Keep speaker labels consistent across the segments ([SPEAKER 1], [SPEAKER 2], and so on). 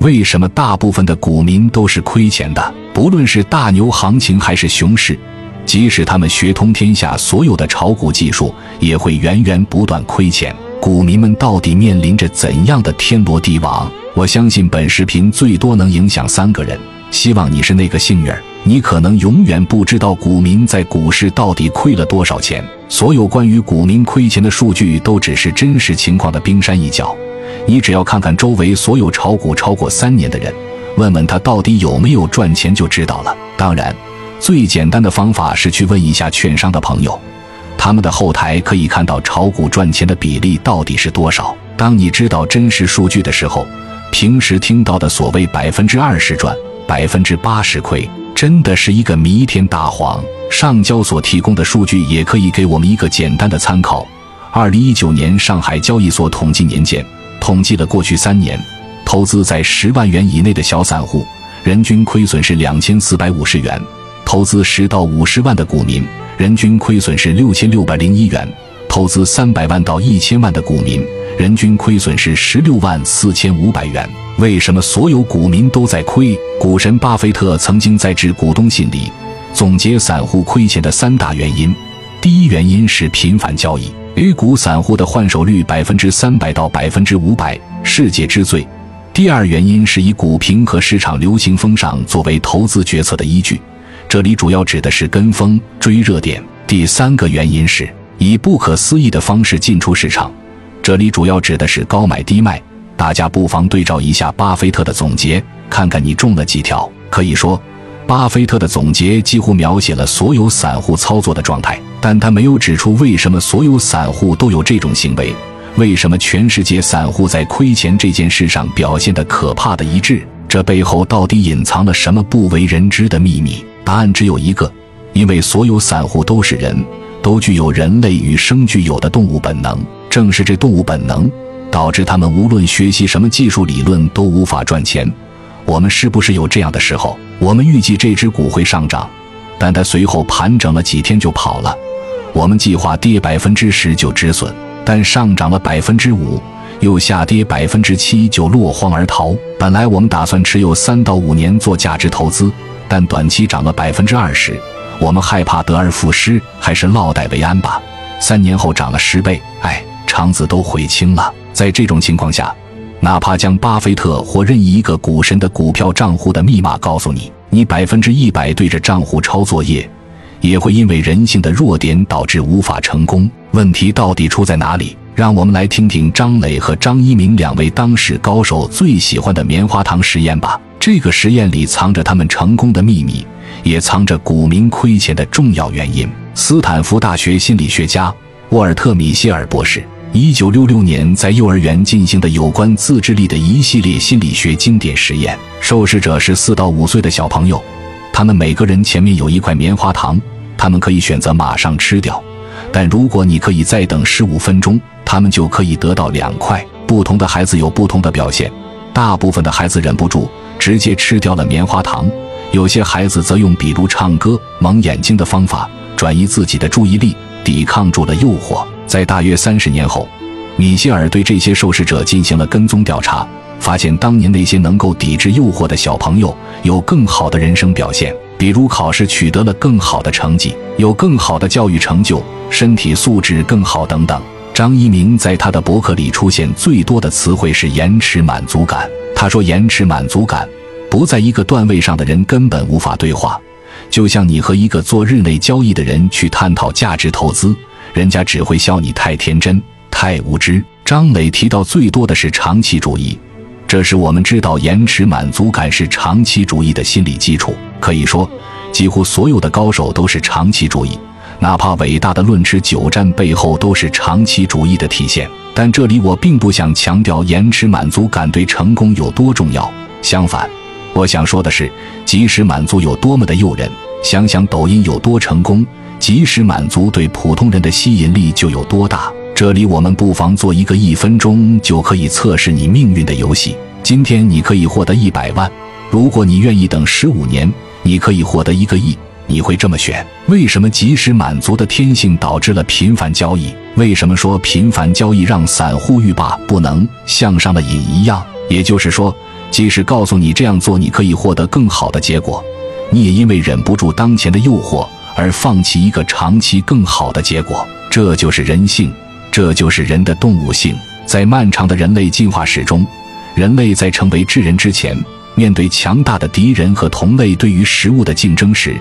[SPEAKER 1] 为什么大部分的股民都是亏钱的？不论是大牛行情还是熊市，即使他们学通天下所有的炒股技术，也会源源不断亏钱。股民们到底面临着怎样的天罗地网？我相信本视频最多能影响三个人，希望你是那个幸运儿。你可能永远不知道股民在股市到底亏了多少钱。所有关于股民亏钱的数据都只是真实情况的冰山一角。你只要看看周围所有炒股超过三年的人，问问他到底有没有赚钱就知道了。当然，最简单的方法是去问一下券商的朋友。他们的后台可以看到炒股赚钱的比例到底是多少。当你知道真实数据的时候，平时听到的所谓百分之二十赚、百分之八十亏，真的是一个弥天大谎。上交所提供的数据也可以给我们一个简单的参考。二零一九年上海交易所统计年鉴统计了过去三年投资在十万元以内的小散户，人均亏损是两千四百五十元；投资十到五十万的股民。人均亏损是六千六百零一元，投资三百万到一千万的股民，人均亏损是十六万四千五百元。为什么所有股民都在亏？股神巴菲特曾经在致股东信里总结散户亏钱的三大原因：第一原因是频繁交易，A 股散户的换手率百分之三百到百分之五百，世界之最；第二原因是以股评和市场流行风尚作为投资决策的依据。这里主要指的是跟风追热点。第三个原因是以不可思议的方式进出市场，这里主要指的是高买低卖。大家不妨对照一下巴菲特的总结，看看你中了几条。可以说，巴菲特的总结几乎描写了所有散户操作的状态，但他没有指出为什么所有散户都有这种行为，为什么全世界散户在亏钱这件事上表现的可怕的一致。这背后到底隐藏了什么不为人知的秘密？答案只有一个，因为所有散户都是人，都具有人类与生俱有的动物本能。正是这动物本能，导致他们无论学习什么技术理论都无法赚钱。我们是不是有这样的时候？我们预计这只股会上涨，但它随后盘整了几天就跑了。我们计划跌百分之十就止损，但上涨了百分之五，又下跌百分之七就落荒而逃。本来我们打算持有三到五年做价值投资。但短期涨了百分之二十，我们害怕得而复失，还是落袋为安吧。三年后涨了十倍，哎，肠子都悔青了。在这种情况下，哪怕将巴菲特或任意一个股神的股票账户的密码告诉你，你百分之一百对着账户抄作业，也会因为人性的弱点导致无法成功。问题到底出在哪里？让我们来听听张磊和张一鸣两位当时高手最喜欢的棉花糖实验吧。这个实验里藏着他们成功的秘密，也藏着股民亏钱的重要原因。斯坦福大学心理学家沃尔特·米歇尔博士，一九六六年在幼儿园进行的有关自制力的一系列心理学经典实验。受试者是四到五岁的小朋友，他们每个人前面有一块棉花糖，他们可以选择马上吃掉，但如果你可以再等十五分钟，他们就可以得到两块。不同的孩子有不同的表现，大部分的孩子忍不住。直接吃掉了棉花糖，有些孩子则用比如唱歌、蒙眼睛的方法转移自己的注意力，抵抗住了诱惑。在大约三十年后，米歇尔对这些受试者进行了跟踪调查，发现当年那些能够抵制诱惑的小朋友有更好的人生表现，比如考试取得了更好的成绩，有更好的教育成就，身体素质更好等等。张一鸣在他的博客里出现最多的词汇是延迟满足感。他说：“延迟满足感不在一个段位上的人根本无法对话，就像你和一个做日内交易的人去探讨价值投资，人家只会笑你太天真、太无知。”张磊提到最多的是长期主义，这是我们知道延迟满足感是长期主义的心理基础。可以说，几乎所有的高手都是长期主义，哪怕伟大的论持久战背后都是长期主义的体现。但这里我并不想强调延迟满足感对成功有多重要，相反，我想说的是，即时满足有多么的诱人。想想抖音有多成功，即时满足对普通人的吸引力就有多大。这里我们不妨做一个一分钟就可以测试你命运的游戏。今天你可以获得一百万，如果你愿意等十五年，你可以获得一个亿。你会这么选？为什么及时满足的天性导致了频繁交易？为什么说频繁交易让散户欲罢不能，像上了瘾一样？也就是说，即使告诉你这样做你可以获得更好的结果，你也因为忍不住当前的诱惑而放弃一个长期更好的结果。这就是人性，这就是人的动物性。在漫长的人类进化史中，人类在成为智人之前，面对强大的敌人和同类对于食物的竞争时，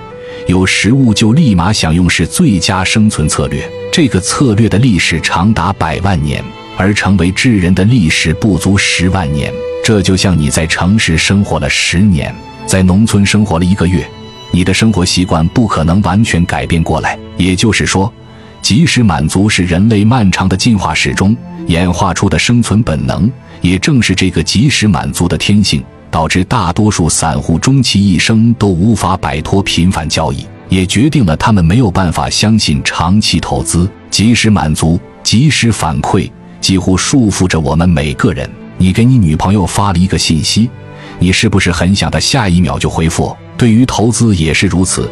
[SPEAKER 1] 有食物就立马享用是最佳生存策略。这个策略的历史长达百万年，而成为智人的历史不足十万年。这就像你在城市生活了十年，在农村生活了一个月，你的生活习惯不可能完全改变过来。也就是说。及时满足是人类漫长的进化史中演化出的生存本能，也正是这个及时满足的天性，导致大多数散户终其一生都无法摆脱频繁交易，也决定了他们没有办法相信长期投资。及时满足、及时反馈，几乎束缚着我们每个人。你给你女朋友发了一个信息，你是不是很想她下一秒就回复？对于投资也是如此，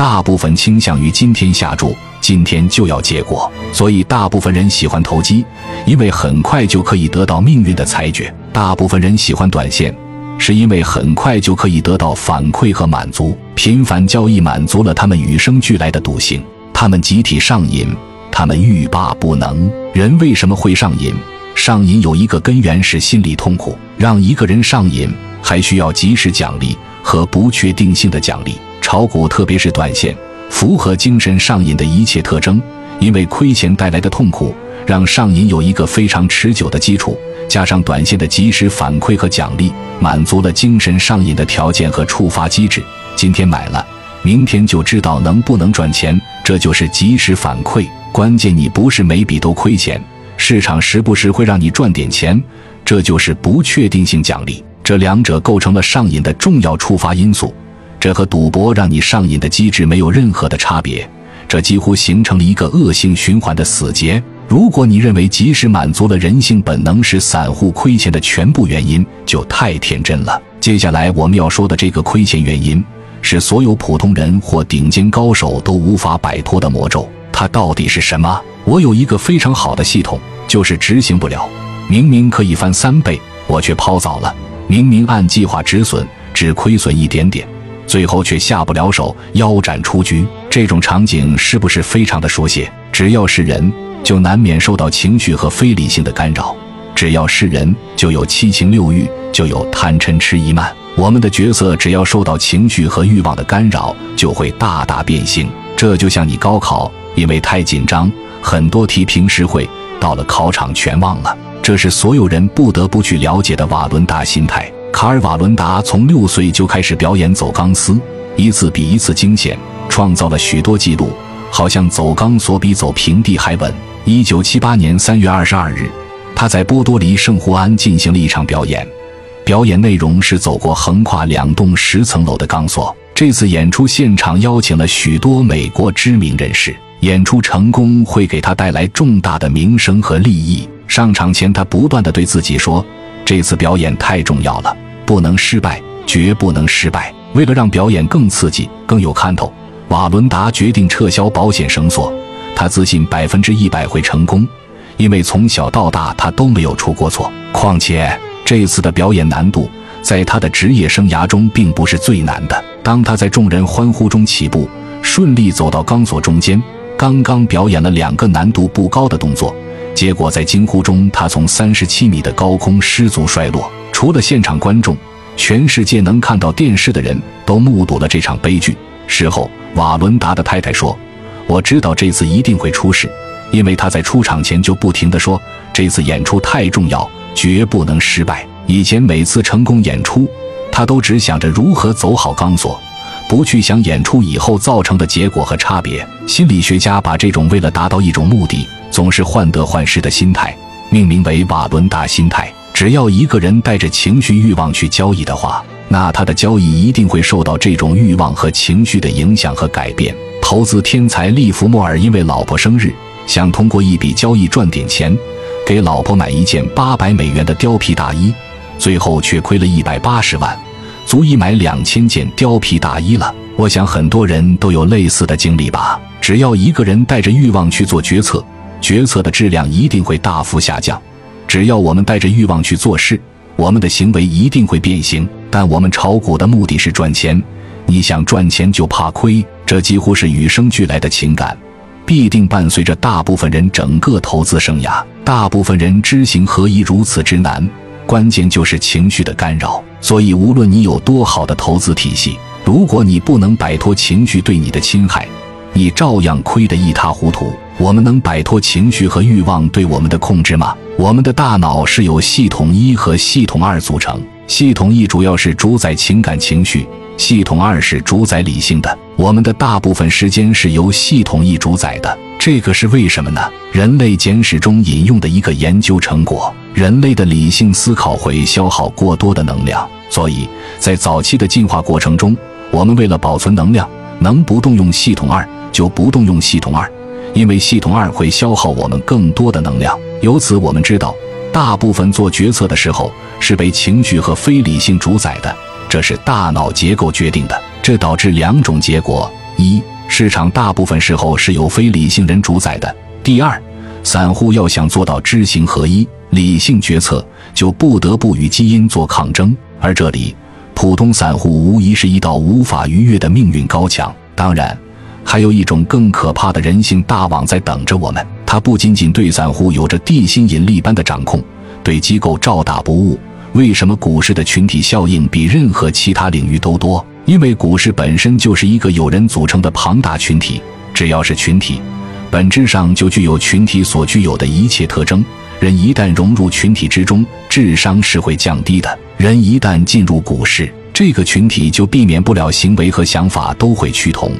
[SPEAKER 1] 大部分倾向于今天下注。今天就要结果，所以大部分人喜欢投机，因为很快就可以得到命运的裁决；大部分人喜欢短线，是因为很快就可以得到反馈和满足。频繁交易满足了他们与生俱来的赌性，他们集体上瘾，他们欲罢不能。人为什么会上瘾？上瘾有一个根源是心理痛苦。让一个人上瘾，还需要及时奖励和不确定性的奖励。炒股，特别是短线。符合精神上瘾的一切特征，因为亏钱带来的痛苦，让上瘾有一个非常持久的基础。加上短线的及时反馈和奖励，满足了精神上瘾的条件和触发机制。今天买了，明天就知道能不能赚钱，这就是及时反馈。关键你不是每笔都亏钱，市场时不时会让你赚点钱，这就是不确定性奖励。这两者构成了上瘾的重要触发因素。这和赌博让你上瘾的机制没有任何的差别，这几乎形成了一个恶性循环的死结。如果你认为及时满足了人性本能是散户亏钱的全部原因，就太天真了。接下来我们要说的这个亏钱原因，是所有普通人或顶尖高手都无法摆脱的魔咒。它到底是什么？我有一个非常好的系统，就是执行不了。明明可以翻三倍，我却抛早了；明明按计划止损，只亏损一点点。最后却下不了手，腰斩出局。这种场景是不是非常的熟悉？只要是人，就难免受到情绪和非理性的干扰；只要是人，就有七情六欲，就有贪嗔痴疑慢。我们的角色只要受到情绪和欲望的干扰，就会大大变形。这就像你高考，因为太紧张，很多题平时会，到了考场全忘了。这是所有人不得不去了解的瓦伦达心态。卡尔瓦伦达从六岁就开始表演走钢丝，一次比一次惊险，创造了许多纪录，好像走钢索比走平地还稳。一九七八年三月二十二日，他在波多黎圣胡安进行了一场表演，表演内容是走过横跨两栋十层楼的钢索。这次演出现场邀请了许多美国知名人士，演出成功会给他带来重大的名声和利益。上场前，他不断的对自己说。这次表演太重要了，不能失败，绝不能失败。为了让表演更刺激、更有看头，瓦伦达决定撤销保险绳索。他自信百分之一百会成功，因为从小到大他都没有出过错。况且这次的表演难度在他的职业生涯中并不是最难的。当他在众人欢呼中起步，顺利走到钢索中间，刚刚表演了两个难度不高的动作。结果在惊呼中，他从三十七米的高空失足摔落。除了现场观众，全世界能看到电视的人都目睹了这场悲剧。事后，瓦伦达的太太说：“我知道这次一定会出事，因为他在出场前就不停地说，这次演出太重要，绝不能失败。以前每次成功演出，他都只想着如何走好钢索，不去想演出以后造成的结果和差别。心理学家把这种为了达到一种目的。”总是患得患失的心态，命名为瓦伦达心态。只要一个人带着情绪欲望去交易的话，那他的交易一定会受到这种欲望和情绪的影响和改变。投资天才利弗莫尔因为老婆生日，想通过一笔交易赚点钱，给老婆买一件八百美元的貂皮大衣，最后却亏了一百八十万，足以买两千件貂皮大衣了。我想很多人都有类似的经历吧。只要一个人带着欲望去做决策。决策的质量一定会大幅下降。只要我们带着欲望去做事，我们的行为一定会变形。但我们炒股的目的是赚钱，你想赚钱就怕亏，这几乎是与生俱来的情感，必定伴随着大部分人整个投资生涯。大部分人知行合一如此之难，关键就是情绪的干扰。所以，无论你有多好的投资体系，如果你不能摆脱情绪对你的侵害，你照样亏得一塌糊涂。我们能摆脱情绪和欲望对我们的控制吗？我们的大脑是由系统一和系统二组成，系统一主要是主宰情感情绪，系统二是主宰理性的。我们的大部分时间是由系统一主宰的，这个是为什么呢？人类简史中引用的一个研究成果：人类的理性思考会消耗过多的能量，所以在早期的进化过程中，我们为了保存能量，能不动用系统二就不动用系统二。因为系统二会消耗我们更多的能量，由此我们知道，大部分做决策的时候是被情绪和非理性主宰的，这是大脑结构决定的。这导致两种结果：一，市场大部分时候是由非理性人主宰的；第二，散户要想做到知行合一、理性决策，就不得不与基因做抗争。而这里，普通散户无疑是一道无法逾越的命运高墙。当然。还有一种更可怕的人性大网在等着我们，它不仅仅对散户有着地心引力般的掌控，对机构照打不误。为什么股市的群体效应比任何其他领域都多？因为股市本身就是一个有人组成的庞大群体，只要是群体，本质上就具有群体所具有的一切特征。人一旦融入群体之中，智商是会降低的。人一旦进入股市，这个群体就避免不了行为和想法都会趋同。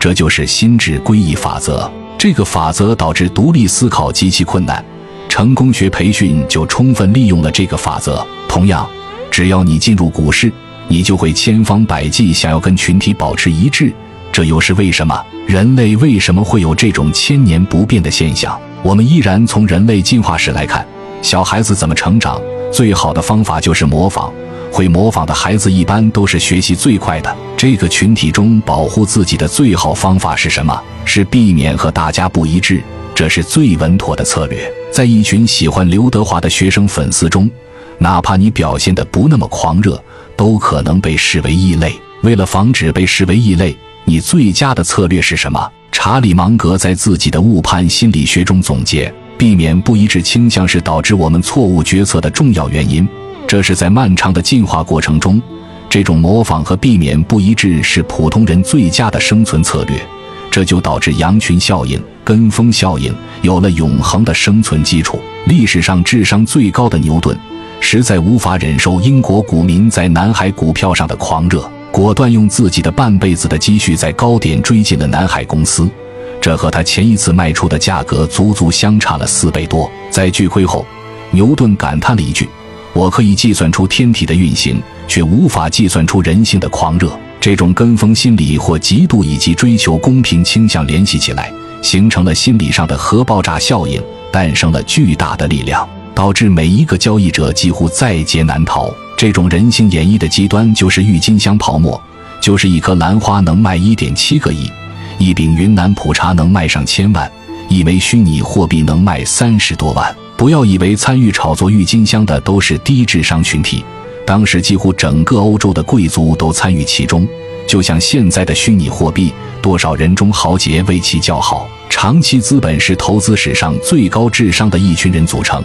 [SPEAKER 1] 这就是心智归一法则。这个法则导致独立思考极其困难。成功学培训就充分利用了这个法则。同样，只要你进入股市，你就会千方百计想要跟群体保持一致。这又是为什么？人类为什么会有这种千年不变的现象？我们依然从人类进化史来看，小孩子怎么成长？最好的方法就是模仿。会模仿的孩子一般都是学习最快的。这个群体中保护自己的最好方法是什么？是避免和大家不一致，这是最稳妥的策略。在一群喜欢刘德华的学生粉丝中，哪怕你表现的不那么狂热，都可能被视为异类。为了防止被视为异类，你最佳的策略是什么？查理芒格在自己的误判心理学中总结：避免不一致倾向是导致我们错误决策的重要原因。这是在漫长的进化过程中，这种模仿和避免不一致是普通人最佳的生存策略。这就导致羊群效应、跟风效应有了永恒的生存基础。历史上智商最高的牛顿，实在无法忍受英国股民在南海股票上的狂热，果断用自己的半辈子的积蓄在高点追进了南海公司。这和他前一次卖出的价格足足相差了四倍多。在巨亏后，牛顿感叹了一句。我可以计算出天体的运行，却无法计算出人性的狂热。这种跟风心理或嫉妒以及追求公平倾向联系起来，形成了心理上的核爆炸效应，诞生了巨大的力量，导致每一个交易者几乎在劫难逃。这种人性演绎的极端就是郁金香泡沫，就是一颗兰花能卖一点七个亿，一饼云南普茶能卖上千万，一枚虚拟货币能卖三十多万。不要以为参与炒作郁金香的都是低智商群体，当时几乎整个欧洲的贵族都参与其中。就像现在的虚拟货币，多少人中豪杰为其叫好。长期资本是投资史上最高智商的一群人组成，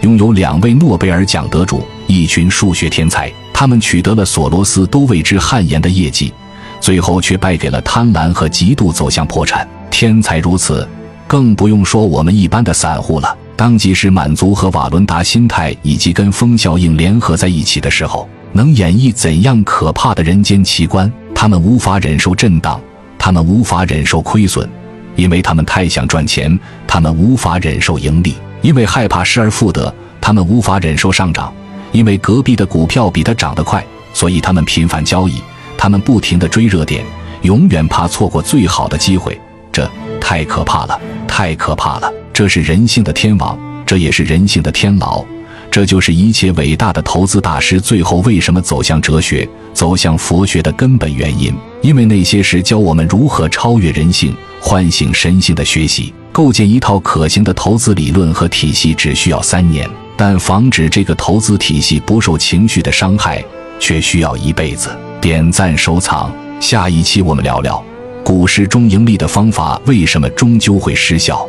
[SPEAKER 1] 拥有两位诺贝尔奖得主，一群数学天才。他们取得了索罗斯都为之汗颜的业绩，最后却败给了贪婪和极度，走向破产。天才如此，更不用说我们一般的散户了。当即时满足和瓦伦达心态以及跟风效应联合在一起的时候，能演绎怎样可怕的人间奇观？他们无法忍受震荡，他们无法忍受亏损，因为他们太想赚钱；他们无法忍受盈利，因为害怕失而复得；他们无法忍受上涨，因为隔壁的股票比它涨得快，所以他们频繁交易，他们不停地追热点，永远怕错过最好的机会。这太可怕了太可怕了这是人性的天网这也是人性的天牢这就是一切伟大的投资大师最后为什么走向哲学走向佛学的根本原因。因为那些是教我们如何超越人性唤醒神性的学习构建一套可行的投资理论和体系只需要三年。但防止这个投资体系不受情绪的伤害却需要一辈子。点赞收藏下一期我们聊聊。股市中盈利的方法为什么终究会失效？